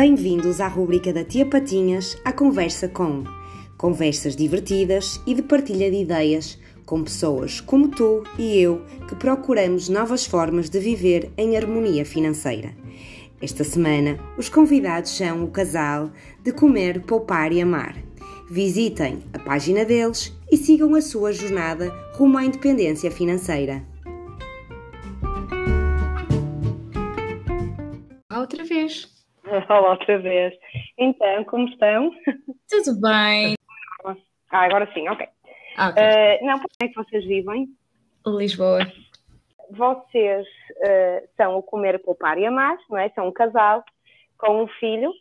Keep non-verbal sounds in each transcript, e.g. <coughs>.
Bem-vindos à rubrica da Tia Patinhas, a Conversa com. Conversas divertidas e de partilha de ideias com pessoas como tu e eu que procuramos novas formas de viver em harmonia financeira. Esta semana, os convidados são o casal de Comer, Poupar e Amar. Visitem a página deles e sigam a sua jornada rumo à independência financeira. Outra vez. <laughs> Olá outra vez. Então, como estão? Tudo bem. Ah, agora sim, ok. Ah, ok. Uh, não, como é que vocês vivem? Lisboa. Vocês uh, são o Comer, Poupar e Amar, não é? São um casal com um filho.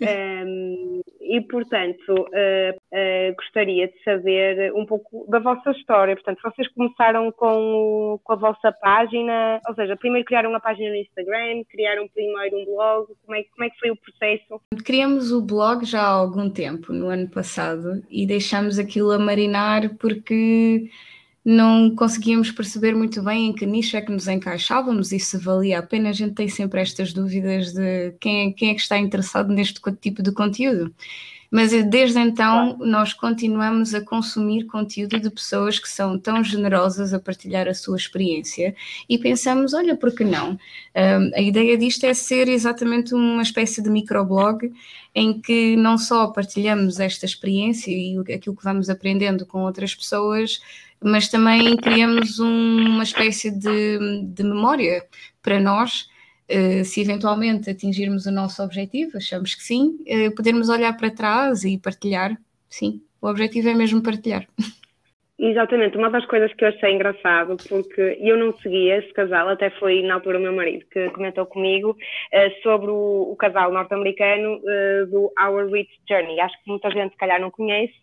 Um, e, portanto, uh, uh, gostaria de saber um pouco da vossa história. Portanto, vocês começaram com, com a vossa página, ou seja, primeiro criaram uma página no Instagram, criaram primeiro um blog, como é, como é que foi o processo? Criamos o blog já há algum tempo, no ano passado, e deixamos aquilo a marinar porque não conseguíamos perceber muito bem em que nicho é que nos encaixávamos e se valia a pena. A gente tem sempre estas dúvidas de quem é, quem é que está interessado neste tipo de conteúdo. Mas eh, desde então nós continuamos a consumir conteúdo de pessoas que são tão generosas a partilhar a sua experiência e pensamos, olha, por que não? Um, a ideia disto é ser exatamente uma espécie de microblog em que não só partilhamos esta experiência e aquilo que vamos aprendendo com outras pessoas, mas também criamos um, uma espécie de, de memória para nós se eventualmente atingirmos o nosso objetivo, achamos que sim, uh, podermos olhar para trás e partilhar. Sim, o objetivo é mesmo partilhar. Exatamente, uma das coisas que eu achei engraçado, porque eu não seguia esse casal, até foi na altura o meu marido que comentou comigo uh, sobre o, o casal norte-americano do Our Rich Journey. Acho que muita gente, se calhar, não conhece,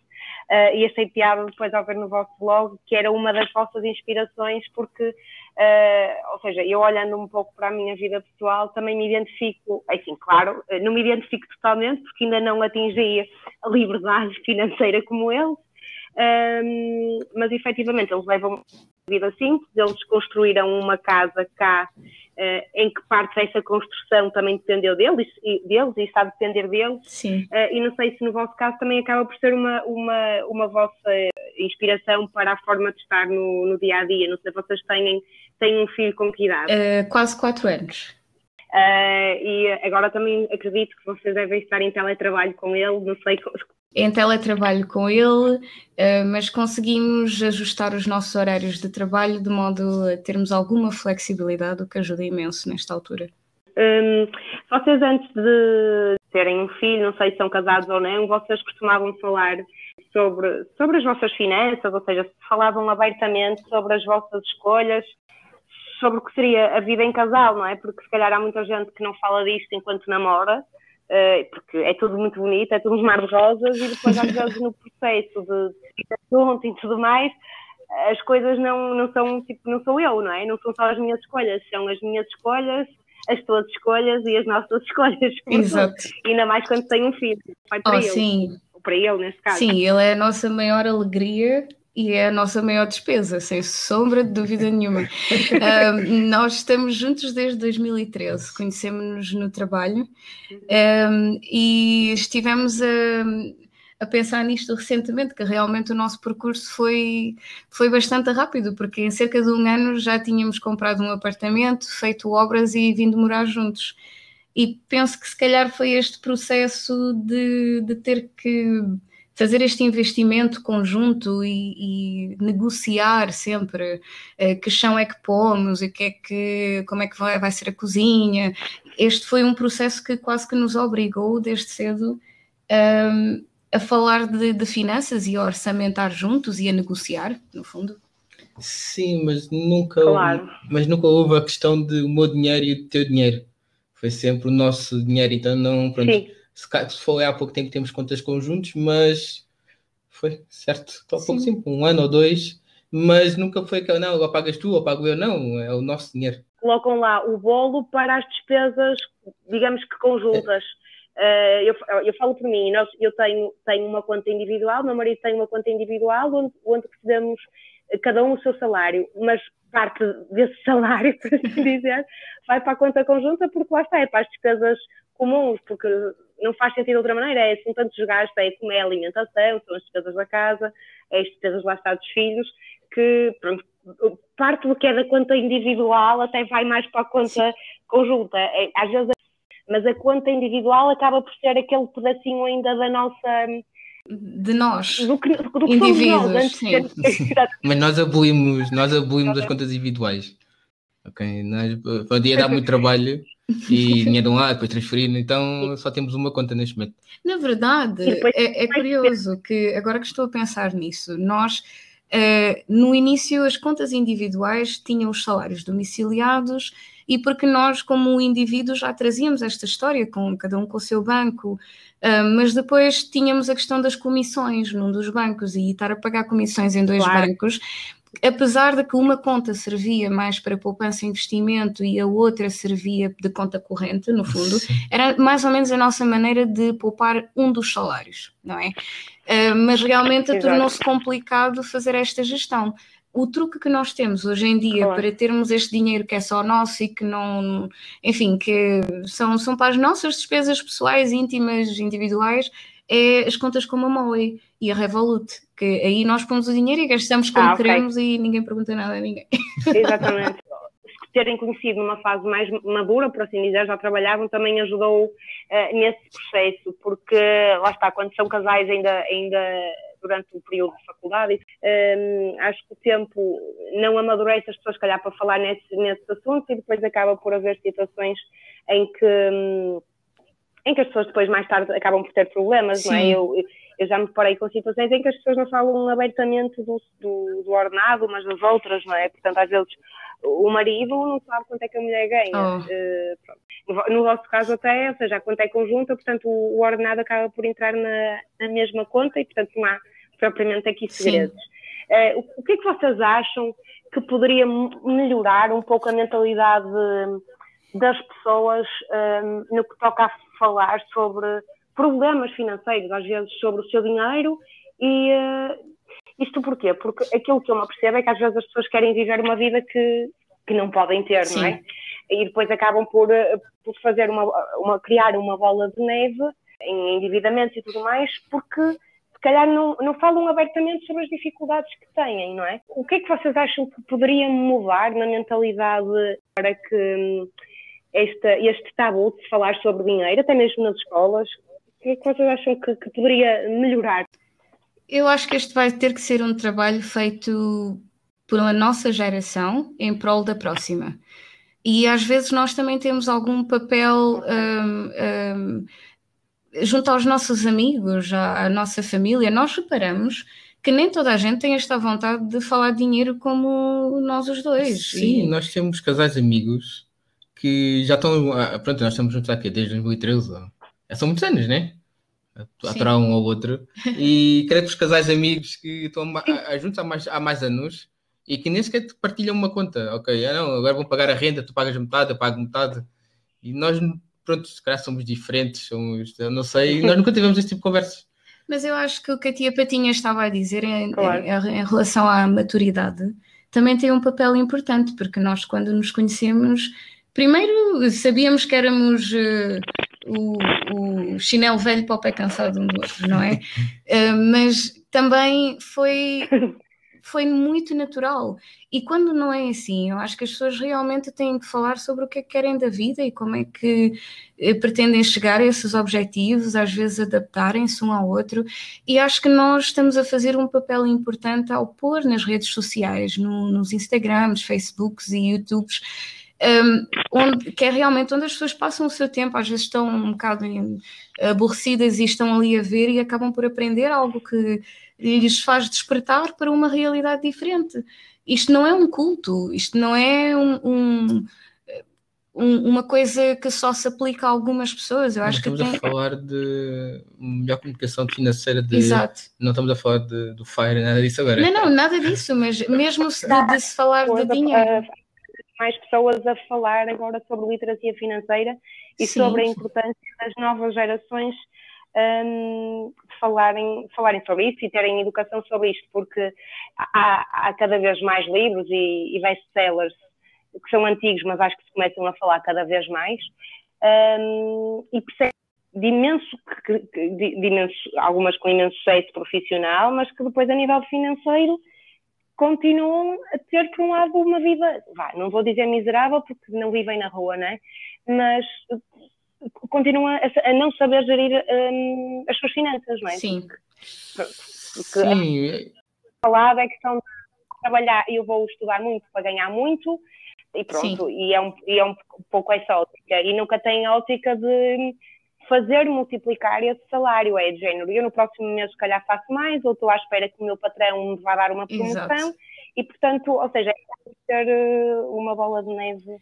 uh, e achei piada depois ao ver no vosso blog que era uma das vossas inspirações, porque, uh, ou seja, eu olhando um pouco para a minha vida pessoal, também me identifico, enfim, claro, eh, não me identifico totalmente, porque ainda não atingi a liberdade <laughs> financeira como eles, um, mas efetivamente eles levam vida simples, eles construíram uma casa cá uh, em que parte dessa construção também dependeu deles e, deles, e está a depender deles. Sim. Uh, e não sei se no vosso caso também acaba por ser uma, uma, uma vossa inspiração para a forma de estar no, no dia a dia. Não sei se vocês têm, têm um filho com que idade? Uh, quase quatro anos. Uh, e agora também acredito que vocês devem estar em teletrabalho com ele, não sei em teletrabalho com ele, eh, mas conseguimos ajustar os nossos horários de trabalho de modo a termos alguma flexibilidade, o que ajuda imenso nesta altura. Hum, vocês antes de terem um filho, não sei se são casados ou não, vocês costumavam falar sobre, sobre as vossas finanças, ou seja, falavam abertamente sobre as vossas escolhas, sobre o que seria a vida em casal, não é? Porque se calhar há muita gente que não fala disto enquanto namora, Uh, porque é tudo muito bonito, é tudo um mar de rosas e depois às vezes no processo de ir junto e tudo mais, as coisas não, não são tipo, não sou eu, não é? Não são só as minhas escolhas, são as minhas escolhas, as tuas escolhas e as nossas <laughs> escolhas. Exato. Ainda mais quando tem um filho. Vai para oh, ele. Sim. Para ele, neste caso. Sim, ele é a nossa maior alegria e é a nossa maior despesa, sem sombra de dúvida nenhuma. <laughs> um, nós estamos juntos desde 2013, conhecemos-nos no trabalho um, e estivemos a, a, pensar nisto recentemente, que realmente o nosso percurso foi, foi bastante rápido, porque em cerca de um ano já tínhamos comprado um apartamento, feito obras e vindo morar juntos. E penso que se calhar foi este processo de, de ter que fazer este investimento conjunto e, e negociar sempre uh, que chão é que pomos e que é que, como é que vai, vai ser a cozinha. Este foi um processo que quase que nos obrigou desde cedo um, ehm, a falar de, de finanças e a orçamentar juntos e a negociar, no fundo. Sim, mas nunca, claro. mas nunca houve a questão de o meu dinheiro e o teu dinheiro. Foi sempre o nosso dinheiro, então não. Pronto, Sim se foi há pouco tempo temos contas conjuntos, mas foi certo, há pouco tempo, um ano ou dois, mas nunca foi que não, ou pagas tu ou pago eu, não, é o nosso dinheiro. Colocam lá o bolo para as despesas, digamos que conjuntas. É. Uh, eu, eu falo por mim, nós, eu tenho, tenho uma conta individual, meu marido tem uma conta individual onde, onde recebemos cada um o seu salário, mas parte desse <laughs> salário, por assim dizer, vai para a conta conjunta porque lá está, é para as despesas comuns, porque não faz sentido de outra maneira, é, são tantos gastos, é como é a alimentação, são as despesas da casa, é as despesas lá está dos filhos, que pronto, parte do que é da conta individual até vai mais para a conta Sim. conjunta. É, às vezes, mas a conta individual acaba por ser aquele pedacinho ainda da nossa de nós, do que, do que indivíduos, nós, sim. Mas nós abolimos, nós abolimos as contas individuais. Ok, nós, podia dar muito <laughs> trabalho e dinheiro de um lado, depois transferir, então só temos uma conta neste momento. Na verdade, é, é curioso que agora que estou a pensar nisso, nós uh, no início as contas individuais tinham os salários domiciliados e porque nós, como indivíduo, já trazíamos esta história com cada um com o seu banco, uh, mas depois tínhamos a questão das comissões num dos bancos e estar a pagar comissões em dois claro. bancos apesar de que uma conta servia mais para poupança e investimento e a outra servia de conta corrente, no fundo, Sim. era mais ou menos a nossa maneira de poupar um dos salários, não é? Uh, mas realmente tornou-se complicado fazer esta gestão. O truque que nós temos hoje em dia claro. para termos este dinheiro que é só nosso e que não, enfim, que são, são para as nossas despesas pessoais, íntimas, individuais, é as contas como a Moe e a Revolut, que aí nós pomos o dinheiro e gastamos como ah, okay. queremos e ninguém pergunta nada a ninguém. <laughs> Exatamente. terem conhecido numa fase mais madura, por assim dizer, já trabalhavam, também ajudou uh, nesse processo, porque lá está, quando são casais ainda, ainda durante o período de faculdade, um, ehm, acho que o tempo não amadurece as pessoas, se calhar, para falar nesse, nesses assuntos e depois acaba por haver situações em que. Um, em que as pessoas depois mais tarde acabam por ter problemas, Sim. não é? Eu, eu já me deparei com situações em que as pessoas não falam abertamente do, do, do ordenado umas das outras, não é? Portanto, às vezes o marido não sabe quanto é que a mulher ganha. Oh. Uh, no, vosso caso até, ou seja, a conta é conjunta, portanto o, o ordenado acaba por entrar na, na, mesma conta e, portanto, não há propriamente aqui segredos. Uh, o, o, que é que vocês acham que poderia melhorar um pouco a mentalidade das pessoas um, no que toca a falar sobre problemas financeiros, às vezes sobre o seu dinheiro e uh, isto porquê? Porque aquilo que eu me percebo é que às vezes as pessoas querem viver uma vida que, que não podem ter, Sim. não é? E depois acabam por, eh, por fazer uma, uma, criar uma bola de neve em endividamentos e tudo mais, porque se calhar não, não falam abertamente sobre as dificuldades que têm, não é? O que é que vocês acham que poderia mudar na mentalidade para que hum, este, este tabu de se falar sobre dinheiro, até mesmo nas escolas, que é que vocês acham que, que poderia melhorar? Eu acho que este vai ter que ser um trabalho feito por uma nossa geração em prol da próxima. E às vezes nós também temos algum papel um, um, junto aos nossos amigos, à, à, nossa família. Nós reparamos que nem toda a gente tem esta vontade de falar de dinheiro como nós os dois. Sim, e... nós temos casais amigos que já estão. Ah, pronto, nós estamos juntos aqui desde 2013. São muitos anos, né? Aturar um ao outro. <laughs> E creio que os casais amigos que estão juntos há mais, há mais anos e que nem sequer partilham uma conta. Ok, ah, não, agora vão pagar a renda, tu pagas metade, eu pago metade. E nós, pronto, se calhar somos diferentes, somos, eu não sei, nós nunca tivemos esse tipo de conversas. <laughs> Mas eu acho que o que a tia Patinha estava a dizer em, claro. em, em relação à maturidade também tem um papel importante, porque nós, quando nos conhecemos, primeiro sabíamos que éramos uh, o, o, chinelo velho para o pé cansado um do outro, não é? Uh, <laughs> mas também foi, foi muito natural. E quando não é assim, eu acho que as pessoas realmente têm que falar sobre o que é que querem da vida e como é que uh, pretendem chegar a esses objetivos, às vezes adaptarem-se um ao outro. E acho que nós estamos a fazer um papel importante ao pôr nas redes sociais, no, nos Instagrams, Facebooks e YouTubes um, onde, que é realmente onde as pessoas passam o seu tempo, às vezes estão um bocado aborrecidas e estão ali a ver e acabam por aprender algo que lhes faz despertar para uma realidade diferente. Isto não é um culto, isto não é um, um, um, uma coisa que só se aplica a algumas pessoas. Eu acho estamos que tem... a falar de melhor comunicação financeira de... Exato. Não estamos a falar de, do FIRE, nada disso agora. Não, não, nada disso, mas mesmo se de, de se falar de dinheiro mais pessoas a falar agora sobre literacia financeira e Sim. sobre a importância das novas gerações um, falarem, falarem sobre isso e terem educação sobre isto, porque há, há cada vez mais livros e, e best-sellers que são antigos, mas acho que se começam a falar cada vez mais. um, e percebe de imenso, de, de imenso, algumas com imenso sucesso profissional, mas que depois a nível financeiro continuam a ter, por um lado, uma vida, vá, não vou dizer miserável, porque não vivem na rua, né? mas continuam a, a não saber gerir um, as suas finanças, não é? Sim. Porque, porque Sim. falado é questão de trabalhar, eu vou estudar muito para ganhar muito, e pronto, e é, um, e é um pouco essa ótica, e nunca tem a ótica de fazer multiplicar esse salário, é de género, eu no próximo mês se calhar faço mais, ou estou à espera que o meu patrão me vá dar uma promoção, Exato. e portanto, ou seja, é ter eh, uma bola de neve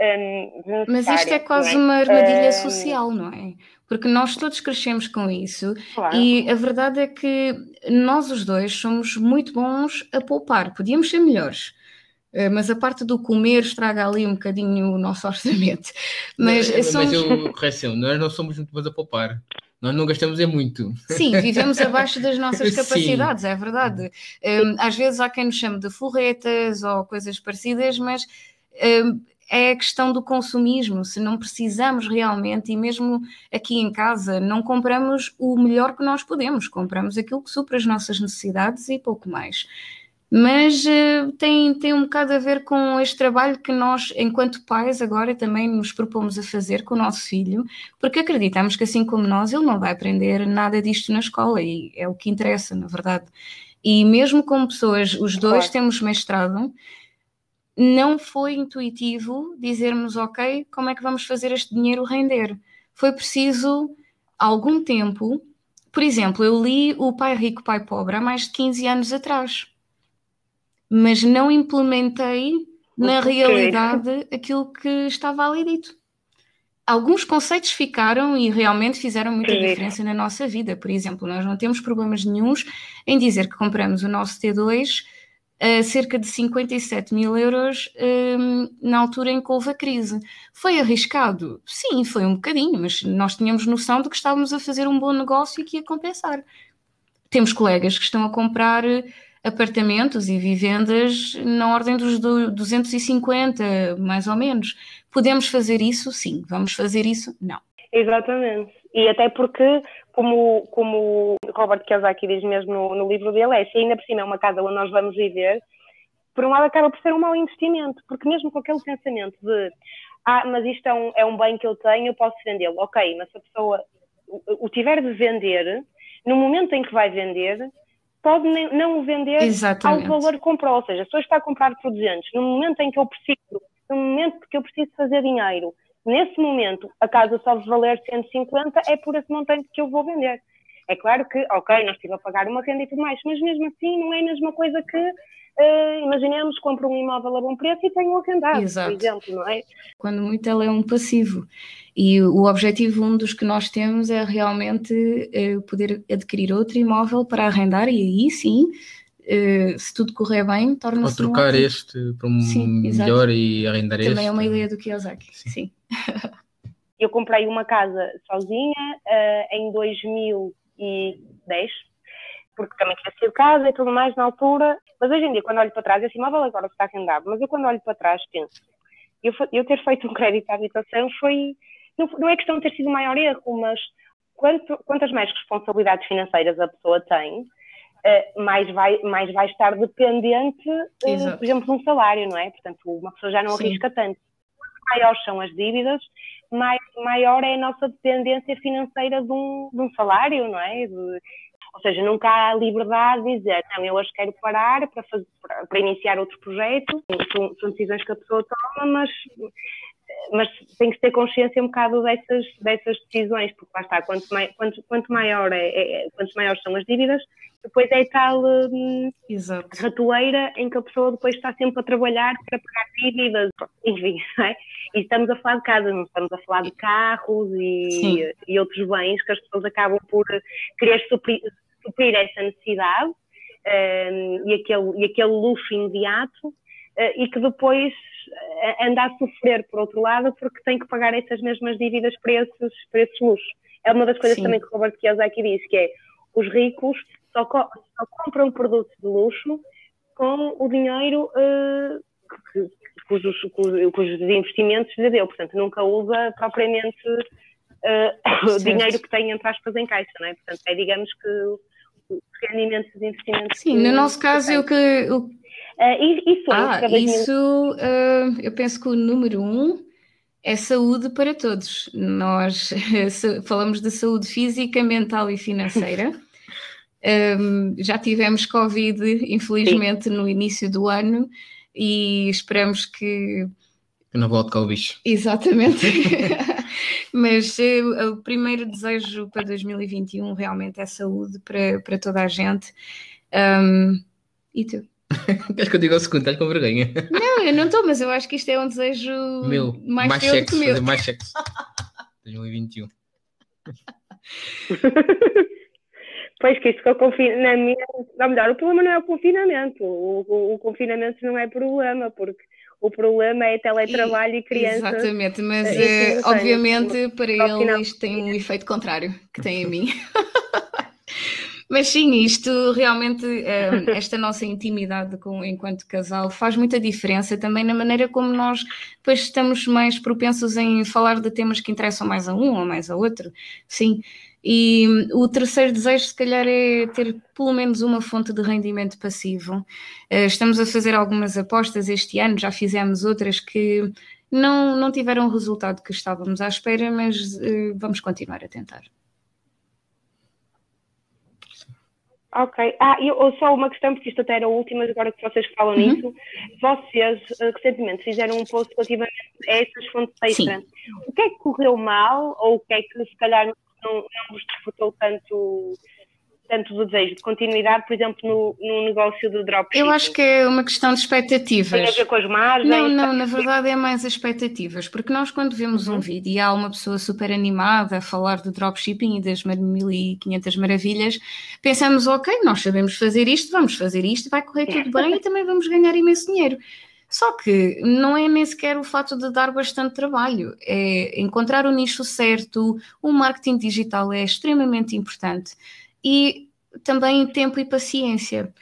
um, Mas isto é quase é? uma armadilha um, social, não é? Porque nós todos crescemos com isso claro. e a verdade é que nós os dois somos muito bons a poupar, podíamos ser melhores. Eh, mas a parte do comer estraga ali um bocadinho o nosso <laughs> orçamento. Mas, mas, somos... mas eu, correção, nós não somos muito bons a poupar. Nós não gastamos é muito. Sim, vivemos abaixo das nossas <laughs> <laughs> capacidades, Sim. é verdade. Um, às vezes há quem nos chame de forretas ou coisas parecidas, mas um, é a questão do consumismo. Se não precisamos realmente, e mesmo aqui em casa, não compramos o melhor que nós podemos, compramos aquilo que supra as nossas necessidades e pouco mais mas uh, tem, tem um bocado a ver com este trabalho que nós, enquanto pais, agora também nos propomos a fazer com o nosso filho, porque acreditamos que, assim como nós, ele não vai aprender nada disto na escola e é o que interessa, na verdade. E mesmo como pessoas, os dois claro. temos mestrado, não foi intuitivo dizermos, ok, como é que vamos fazer este dinheiro render? Foi preciso algum tempo. Por exemplo, eu li O Pai Rico, Pai Pobre há mais de 15 anos atrás mas não implementei na realidade aquilo que estava ali dito. Alguns conceitos ficaram e realmente fizeram muita diferença na nossa vida. Por exemplo, nós não temos problemas nenhums em dizer que compramos o nosso T2 a cerca de 57 mil euros um, na altura em que houve a crise. Foi arriscado? Sim, foi um bocadinho, mas nós tínhamos noção de que estávamos a fazer um bom negócio e que ia compensar. Temos colegas que estão a comprar apartamentos e vivendas na ordem dos 250, mais ou menos. Podemos fazer isso? Sim. Vamos fazer isso? Não. Exatamente. E até porque, como, como Robert Kiyosaki diz mesmo no, no livro dele, é se ainda por cima é uma casa onde nós vamos viver, por um lado acaba por ser um mau investimento, porque mesmo com aquele pensamento de ah, mas isto é um, é um bem que eu tenho, eu posso vendê-lo. Ok, mas se a pessoa o, o tiver de vender, no momento em que vai vender, pode não o vender Exatamente. ao valor que comprou. Ou seja, se eu está a comprar por 200, no momento em que eu preciso, no momento que eu preciso fazer dinheiro, nesse momento a casa só valer 150, é por esse montante que eu vou vender. É claro que, ok, nós estive a pagar uma renda e tudo mais, mas mesmo assim não é a mesma coisa que, uh, imaginemos, compro um imóvel a bom preço e tenho arrendado, Exato. por exemplo, não é? Quando muito ela é um passivo. E o objetivo, um dos que nós temos, é realmente uh, poder adquirir outro imóvel para arrendar e aí sim Uh, se tudo correr bem, torna-se. Ou trocar um este para um Sim, melhor exato. e arrendar Também este. Também é uma ideia do Kiyosaki. Sim. Sim. Eu comprei uma casa sozinha uh, em 2000 2010, porque também tinha sido casa e tudo mais na altura. Mas hoje em dia, quando olho para trás, esse imóvel agora está arrendado, mas eu quando olho para trás penso, eu, eu ter feito um crédito à habitação foi, não, não é questão de ter sido o maior erro, mas quanto, quantas mais responsabilidades financeiras a pessoa tem, Uh, mais, vai, mais vai estar dependente, uh, por exemplo, de um salário, não é? Portanto, uma pessoa já não Sim. arrisca tanto. Quanto maiores são as dívidas, mais, maior é a nossa dependência financeira de um, de um salário, não é? De, ou seja, nunca há liberdade de dizer, não, eu hoje quero parar para, fazer, para, iniciar outro projeto. São, são, decisões que a pessoa toma, mas, mas tem que ter consciência um bocado dessas, dessas decisões, porque lá está, quanto, mai, quanto, quanto maior é, é, quanto maiores são as dívidas, depois é tal hum, ratoeira em que a pessoa depois está sempre a trabalhar para pagar dívidas, enfim, <laughs> não é? E estamos a falar de casa, não estamos a falar de carros e, e outros bens que as pessoas acabam por querer suprir, suprir essa necessidade um, e, aquele, e aquele luxo imediato uh, e que depois uh, anda a sofrer por outro lado porque tem que pagar essas mesmas dívidas para esses, para esses luxos. É uma das coisas Sim. também que o Robert Kiyosaki diz, que é os ricos só, co só compram produtos de luxo com o dinheiro uh, que, cujos, cujos investimentos lhe deu. Portanto, nunca usa propriamente <coughs> uh, dinheiro que tem, entre aspas, em caixa, não é? Portanto, é, digamos que os rendimentos dos investimentos. Sim, no nosso caso, o que. O... Uh, isso, ah, isso uh, eu penso que o número um é saúde para todos. Nós <laughs> falamos de saúde física, mental e financeira. <laughs> Um, já tivemos Covid, infelizmente, Sim. no início do ano e esperamos que. Que não volte cá o bicho. Exatamente. <laughs> Mas uh, o primeiro desejo para 2021 realmente é saúde para, para toda a gente. Um, e tu? <laughs> Queres que eu diga o segundo? Estás com vergonha? Não, eu não estou, mas eu acho que isto é um desejo meu, mais, mais teu sexo, do que meu. mais sexo. 2021. <laughs> Pois que isto com o confinamento, ou melhor, o problema não é o confinamento, o, o, o confinamento não é problema, porque o problema é teletrabalho e, e crianças. Exatamente, mas uh, obviamente para ele isto tem um efeito contrário que tem em mim. <laughs> Mas sim, isto realmente, eh, esta nossa intimidade com, enquanto casal faz muita diferença também na maneira como nós depois estamos mais propensos em falar de temas que interessam mais a um ou mais a outro. Sim. E o terceiro desejo, se calhar, é ter pelo menos uma fonte de rendimento passivo. Eh, estamos a fazer algumas apostas este ano, já fizemos outras que não, não tiveram o resultado que estávamos à espera, mas uh, vamos continuar a tentar. Ok. Ah, eu, só uma questão, porque isto até era a última, agora que vocês falam uhum. nisso. Vocês, uh, recentemente, fizeram um post relativamente a essas fontes extra. Sim. O que é que correu mal, ou o que é que se calhar não, não vos desfrutou tanto tanto do desejo de continuidade, por exemplo, no, no negócio do dropshipping? Eu acho que é uma questão de expectativas. Tem a ver com as margens? Não, não, na verdade é mais as expectativas, porque nós quando vemos uhum. um vídeo e há uma pessoa super animada a falar do dropshipping e das 1500 maravilhas, pensamos, ok, nós sabemos fazer isto, vamos fazer isto, vai correr tudo bem e também vamos ganhar imenso dinheiro. Só que não é nem sequer o fato de dar bastante trabalho, é encontrar o nicho certo, o marketing digital é extremamente importante e também tempo e paciência.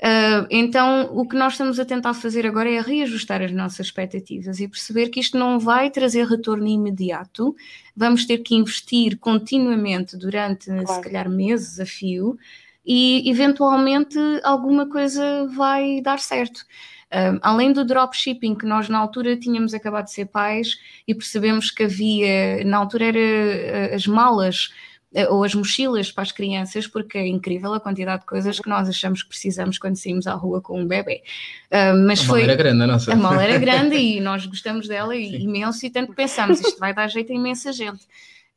Uh, então, o que nós estamos a tentar fazer agora é reajustar as nossas expectativas e perceber que isto não vai trazer retorno imediato. Vamos ter que investir continuamente durante, claro. se calhar, meses a fio e, eventualmente, alguma coisa vai dar certo. Além do dropshipping, que nós na altura tínhamos acabado de ser pais e percebemos que havia, na altura era uh, as malas eh, ou as mochilas para as crianças, porque é incrível a quantidade de coisas que nós achamos que precisamos quando saímos à rua com um bebê. Uh, mas a foi, mala era grande, a nossa. A mala era grande <laughs> e nós gostamos dela Sim. imenso e tanto pensamos, isto vai dar jeito a imensa gente.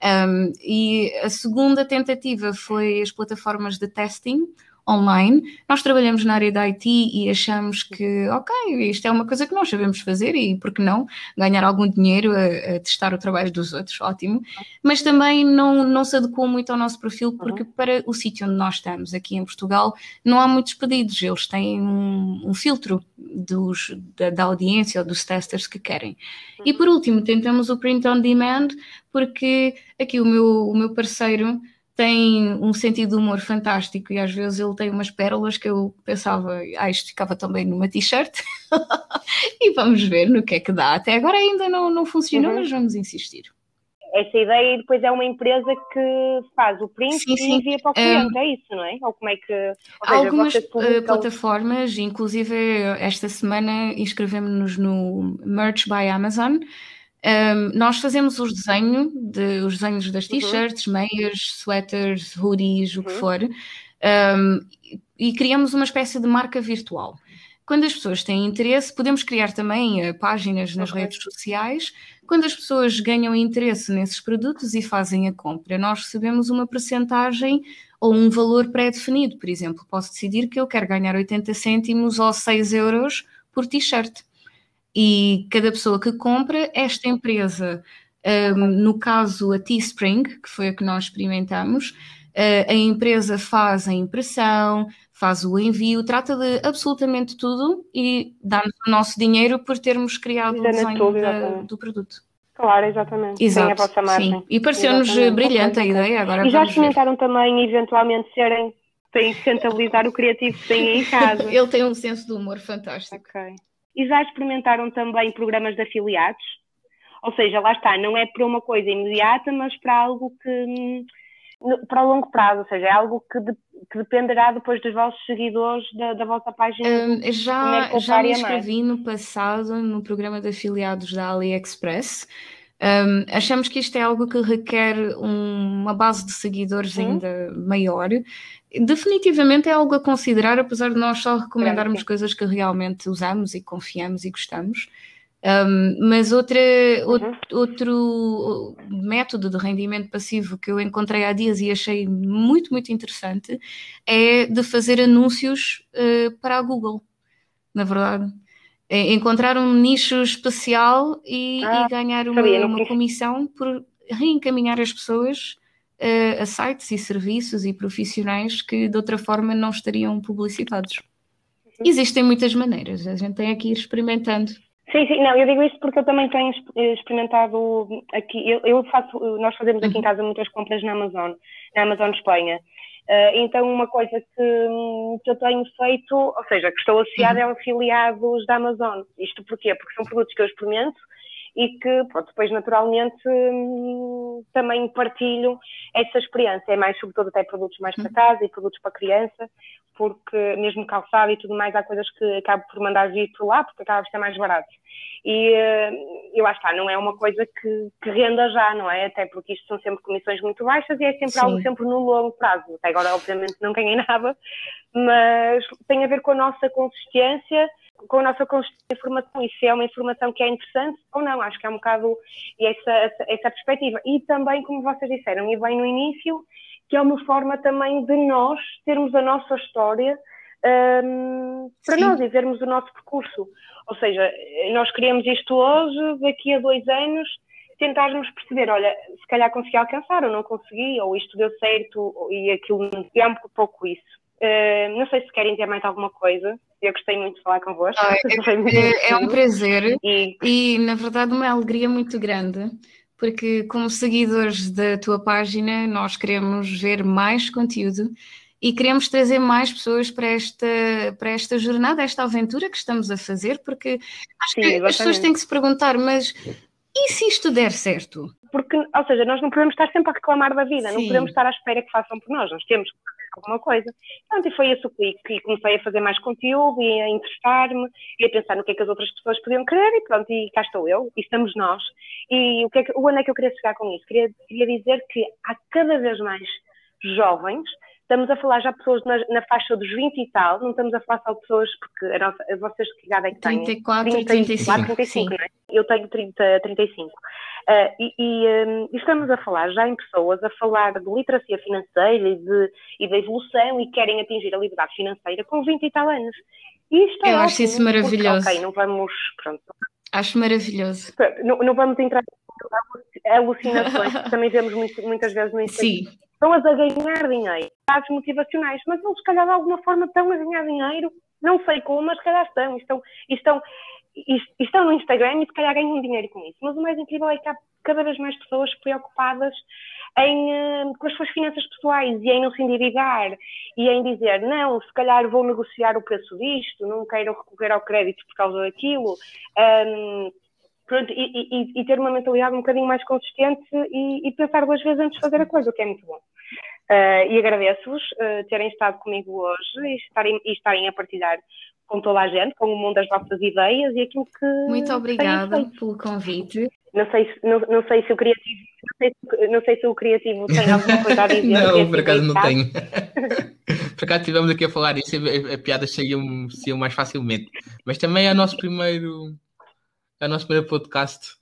Um, e a segunda tentativa foi as plataformas de testing, online. Nós trabalhamos na área da IT e achamos que, ok, isto é uma coisa que nós sabemos fazer e, por que não, ganhar algum dinheiro a, a testar o trabalho dos outros, ótimo. Mas também não, não se adequou muito ao nosso perfil, porque uhum. para o sítio onde nós estamos, aqui em Portugal, não há muitos pedidos. Eles têm um, um filtro dos, da, da, audiência ou dos testers que querem. E uhum. por último, tentamos o print on demand, porque aqui o meu, o meu parceiro tem um sentido de humor fantástico e às vezes ele tem umas pérolas que eu pensava, ah, isto ficava também numa t-shirt <laughs> e vamos ver no que é que dá. Até agora ainda não, não funcionou, uhum. mas vamos insistir. Essa ideia depois é uma empresa que faz o print sim, sim. e envia para o cliente, um, é isso, não é? Ou como é que. Seja, algumas uh, plataformas, inclusive esta semana inscrevemos-nos no Merch by Amazon, um, nós fazemos os desenhos, de, os desenhos das uhum. t-shirts, uhum. meias, sweaters, hoodies, uhum. o que uhum. for, um, e criamos uma espécie de marca virtual. Quando as pessoas têm interesse, podemos criar também uh, páginas nas okay. redes sociais. Quando as pessoas ganham interesse nesses produtos e fazem a compra, nós recebemos uma percentagem ou um valor pré-definido. Por exemplo, posso decidir que eu quero ganhar 80 cêntimos ou 6 euros por t-shirt e cada pessoa que compra, esta empresa, um, no caso a Teespring, que foi a que nós experimentamos, uh, a empresa faz a impressão, faz o envio, trata de absolutamente tudo e dá-nos o nosso dinheiro por termos criado o desenho tudo, da, do produto. Claro, exatamente. Exato, a vossa margem. Sim. E pareceu-nos brilhante a ideia. Agora e já experimentaram também, eventualmente, serem, têm que rentabilizar o criativo que têm em <laughs> casa. Ele tem um senso de humor fantástico. Ok. E já experimentaram também programas de afiliados? Ou seja, lá está, não é para uma coisa imediata, mas para algo que para longo prazo, ou seja, é algo que, de, que dependerá depois dos vossos seguidores da, da vossa página. Um, já já me inscrevi no passado no programa de afiliados da AliExpress. Um, achamos que isto é algo que requer um, uma base de seguidores ainda maior. Definitivamente é algo a considerar, apesar de nós só recomendarmos coisas que realmente usamos e confiamos e gostamos. Um, mas outra, uhum. outro, método de rendimento passivo que eu encontrei há dias e achei muito, muito interessante é de fazer anúncios uh, para a Google, na verdade. É encontrar um nicho especial e, ah, e ganhar uma, uma, comissão por reencaminhar as pessoas uh, a sites e serviços e profissionais que de outra forma não estariam publicitados. Uhum. Existem muitas maneiras, a gente tem aqui ir experimentando. Sim, sim, não, eu digo isto porque eu também tenho experimentado aqui, eu, eu faço, nós fazemos aqui em uhum. casa muitas compras na Amazon, na Amazon Espanha. Uh, então, uma coisa que, que, eu tenho feito, ou seja, que estou associada uhum. é afiliados da Amazon. Isto porquê? Porque são produtos que eu experimento e que pronto, depois naturalmente hum, também partilho essa experiência. É mais sobretudo até produtos mais para uhum. casa e produtos para criança, porque mesmo calçado e tudo mais, há coisas que acabo por mandar vir por lá, porque acaba por ser mais barato. E eu acho que não é uma coisa que, que, renda já, não é? Até porque isto são sempre comissões muito baixas e é sempre Sim. algo sempre no longo prazo. Até agora, obviamente, não ganhei <laughs> nada, mas tem a ver com a nossa consistência, com a nossa consistência de informação e se é uma informação que é interessante ou não. Acho que é um bocado essa, essa perspectiva. E também, como vocês disseram, e bem no início, que é uma forma também de nós termos a nossa história um, para Sim. nós e vermos o nosso percurso. Ou seja, nós queríamos isto hoje, daqui a dois anos, tentarmos perceber, olha, se calhar consegui alcançar ou não consegui, ou isto deu certo e aquilo é um pouco isso. Uh, não sei se querem ter mais alguma coisa. Eu gostei muito de falar convosco. Ah, <laughs> é, é, um prazer e... e, na verdade, uma alegria muito grande porque como seguidores da tua página nós queremos ver mais conteúdo e queremos trazer mais pessoas para esta, para esta jornada, esta aventura que estamos a fazer, porque acho Sim, que as pessoas têm que se perguntar, mas e se isto der certo? Porque, ou seja, nós não podemos estar sempre a reclamar da vida, Sim. não podemos estar à espera que façam por nós, nós temos que alguma coisa. Pronto, e foi esse o clique. E comecei a fazer mais conteúdo e a interessar-me e a pensar no que é que as outras pessoas podiam querer e pronto, e cá estou eu, e estamos nós. E o que é que, onde é que eu queria chegar com isso? Queria, queria dizer que há cada vez mais jovens Estamos a falar já pessoas na, na, faixa dos 20 e tal, não estamos a falar só de pessoas, porque a nossa, a vocês que idade é que têm? 34 30, e 35. 35 não é? Eu tenho 30, 35. Uh, e, e, um, estamos a falar já em pessoas a falar de literacia financeira e, de, e da evolução e querem atingir a liberdade financeira com 20 e tal anos. E isto é Eu acho isso maravilhoso. Porque, ok, não vamos. Pronto. Acho maravilhoso. Não, não vamos entrar alucinações, que também vemos muito, muitas vezes no Instagram. Sim pessoas a ganhar dinheiro, dados motivacionais, mas eles, se calhar, de alguma forma estão a ganhar dinheiro, não sei como, mas se calhar estão, estão, estão, estão no Instagram e se calhar ganham dinheiro com isso. Mas o mais incrível é que há cada vez mais pessoas preocupadas em, eh, com as suas finanças pessoais e em não se endividar e em dizer, não, se calhar vou negociar o preço disto, não quero recorrer ao crédito por causa daquilo. Um, pronto, e, e, e, ter uma mentalidade um bocadinho mais consistente e, e, pensar duas vezes antes de fazer a coisa, o que é muito bom. Uh, e agradeço-vos uh, terem estado comigo hoje e estarem, e estarem a partilhar com toda a gente, com o mundo das vossas ideias e aquilo que. Muito obrigada pelo convite. Não sei, se, não, não sei se o criativo, não sei se, não sei se o criativo tem <laughs> alguma coisa a dizer. não, por acaso não tenho. <laughs> por acaso estivemos aqui a falar isso e a, a piada saíam, saíam mais facilmente. Mas também é o nosso primeiro é o nosso primeiro podcast.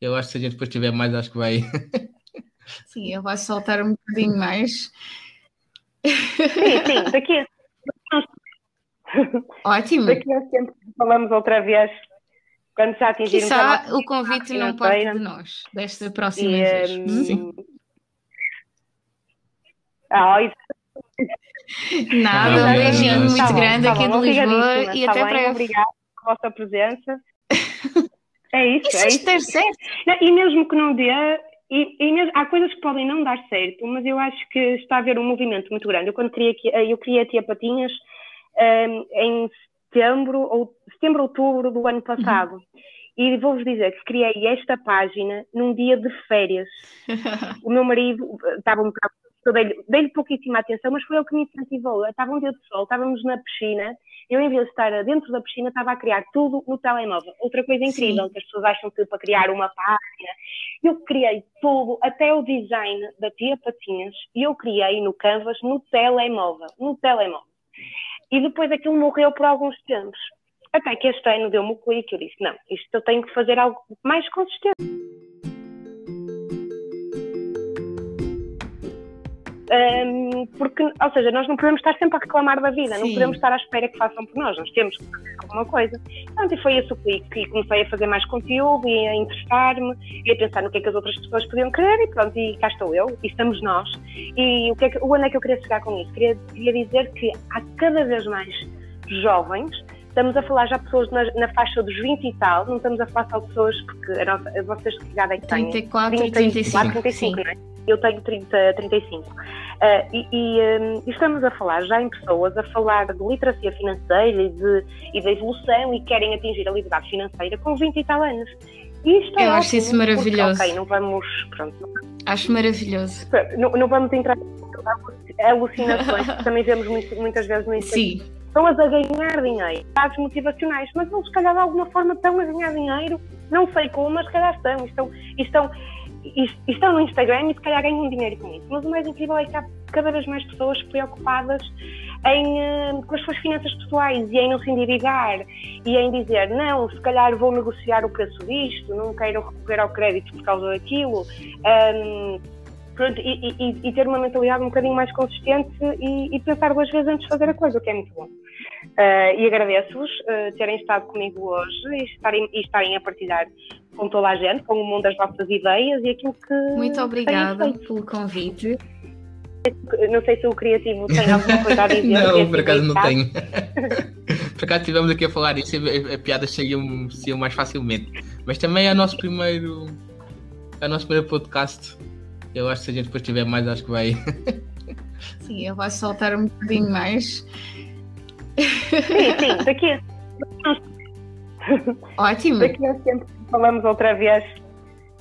Eu acho que se a gente depois tiver mais, acho que vai. <laughs> Sim, ele vai soltar um bocadinho mais. Sim, sim, daqui a... <laughs> Ótimo. Daqui a tempo falamos outra vez. Quando já atingirmos Quizá o convite não parte de nós, desta próxima e, vez. Um... Sim. Ah, isso... Nada, um beijinho muito tá grande tá aqui bom, de Lisboa e tá até breve. Obrigada pela vossa presença. <laughs> É isso, isso é isso. ter certo. E mesmo que não dê, e, e mesmo, há coisas que podem não dar certo, mas eu acho que está a haver um movimento muito grande. Eu quando queria, eu criei a Tia Patinhas um, em setembro, ou setembro, outubro do ano passado. Uhum. E vou-vos dizer que criei esta página num dia de férias. <laughs> o meu marido estava um bocado. Dei-lhe dei pouquíssima atenção, mas foi ele que me incentivou. Estava um dia de sol, estávamos na piscina. Eu, em vez de estar dentro da piscina, estava a criar tudo no telemóvel. Outra coisa incrível, Sim. que as pessoas acham que para criar uma página. Eu criei tudo, até o design da Tia Patinhas, e eu criei no Canvas no telemóvel. No telemóvel. E depois aquilo morreu por alguns tempos. Até que este ano deu-me o clique eu disse: não, isto eu tenho que fazer algo mais consistente. Um, porque, ou seja, nós não podemos estar sempre a reclamar da vida, Sim. não podemos estar à espera que façam por nós, nós temos que fazer alguma coisa. Então, e foi esse o clique, e comecei a fazer mais conteúdo, e a interessar-me, e a pensar no que é que as outras pessoas podiam querer, e pronto, e cá estou eu, e estamos nós. E o que é que, onde é que eu queria chegar com isso? Queria, queria dizer que há cada vez mais jovens Estamos a falar já de pessoas na, na, faixa dos 20 e tal, não estamos a falar só de pessoas, porque a nossa, vocês que idade é que têm? 34 30, 35. 35, não é? Eu tenho 30, 35. Uh, e, e, um, estamos a falar já em pessoas a falar de literacia financeira e, de, e da evolução e querem atingir a liberdade financeira com 20 e tal anos. E isto é Eu acho isso maravilhoso. Porque, ok, não vamos. Pronto, acho maravilhoso. Não, não vamos entrar em alucinações que também vemos muito, muitas vezes no Instagram. Sim estão-as a ganhar dinheiro, dados motivacionais, mas não se calhar de alguma forma estão a ganhar dinheiro, não sei como, mas se calhar estão, estão, estão, estão no Instagram e se calhar ganham dinheiro com isso. Mas o mais incrível é que há cada vez mais pessoas preocupadas em, uh, com as suas finanças pessoais e em não se endividar e em dizer, não, se calhar vou negociar o preço disto, não quero recorrer ao crédito por causa daquilo. Um, pronto, e, e, e, ter uma mentalidade um bocadinho mais consistente e, e, pensar duas vezes antes de fazer a coisa, o que é muito bom. Uh, e agradeço-vos uh, terem estado comigo hoje e estarem, e estarem a partilhar com toda a gente, com o mundo das vossas ideias e aquilo que. Muito obrigada pelo convite. Não sei se o criativo tem alguma coisa a dizer. <laughs> não, por acaso não tenho. <laughs> por acaso estivemos aqui a falar isso e a, a piadas saíam, saíam mais facilmente. Mas também é o nosso primeiro. É o nosso primeiro podcast eu acho que se a gente depois tiver mais, acho que vai. <laughs> Sim, eu vou soltar um bocadinho mais. Sim, sim, daqui a... <laughs> Ótimo. Daqui a tempo falamos outra vez.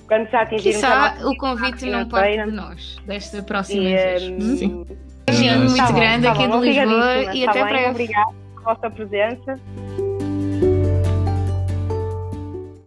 Quando já atingirmos Quizá o convite não parte de nós, desta próxima e, vez. Um... Sim. Um beijinho muito tá grande tá aqui bom, de Lisboa e tá até breve. Obrigada pela vossa presença.